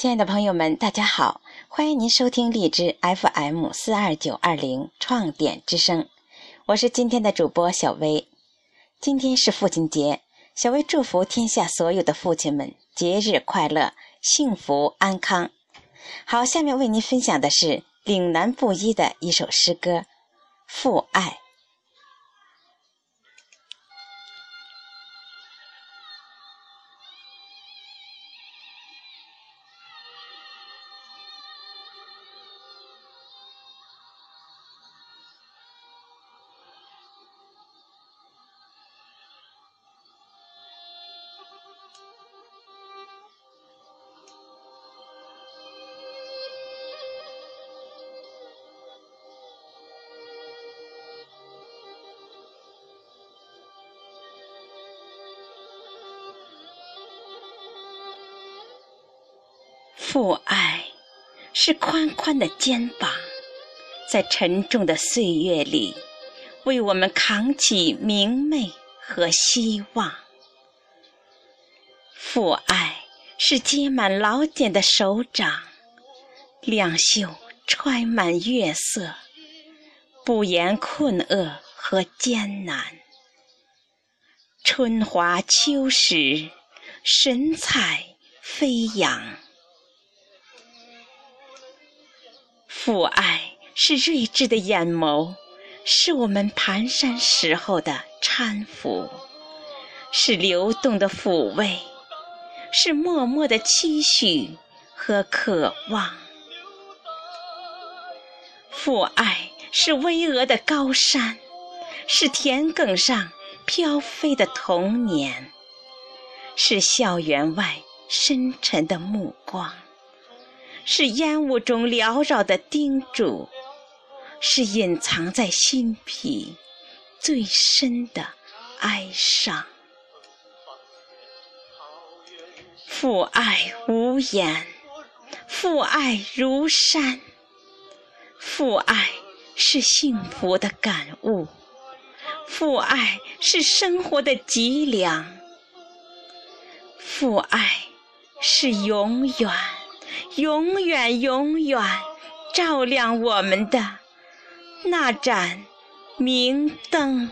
亲爱的朋友们，大家好！欢迎您收听荔枝 FM 四二九二零创点之声，我是今天的主播小薇。今天是父亲节，小薇祝福天下所有的父亲们节日快乐、幸福安康。好，下面为您分享的是岭南布衣的一首诗歌《父爱》。父爱是宽宽的肩膀，在沉重的岁月里，为我们扛起明媚和希望。父爱是结满老茧的手掌，两袖揣满月色，不言困厄和艰难。春华秋实，神采飞扬。父爱是睿智的眼眸，是我们蹒跚时候的搀扶，是流动的抚慰，是默默的期许和渴望。父爱是巍峨的高山，是田埂上飘飞的童年，是校园外深沉的目光。是烟雾中缭绕的叮嘱，是隐藏在心脾最深的哀伤。父爱无言，父爱如山，父爱是幸福的感悟，父爱是生活的脊梁，父爱是永远。永远，永远照亮我们的那盏明灯。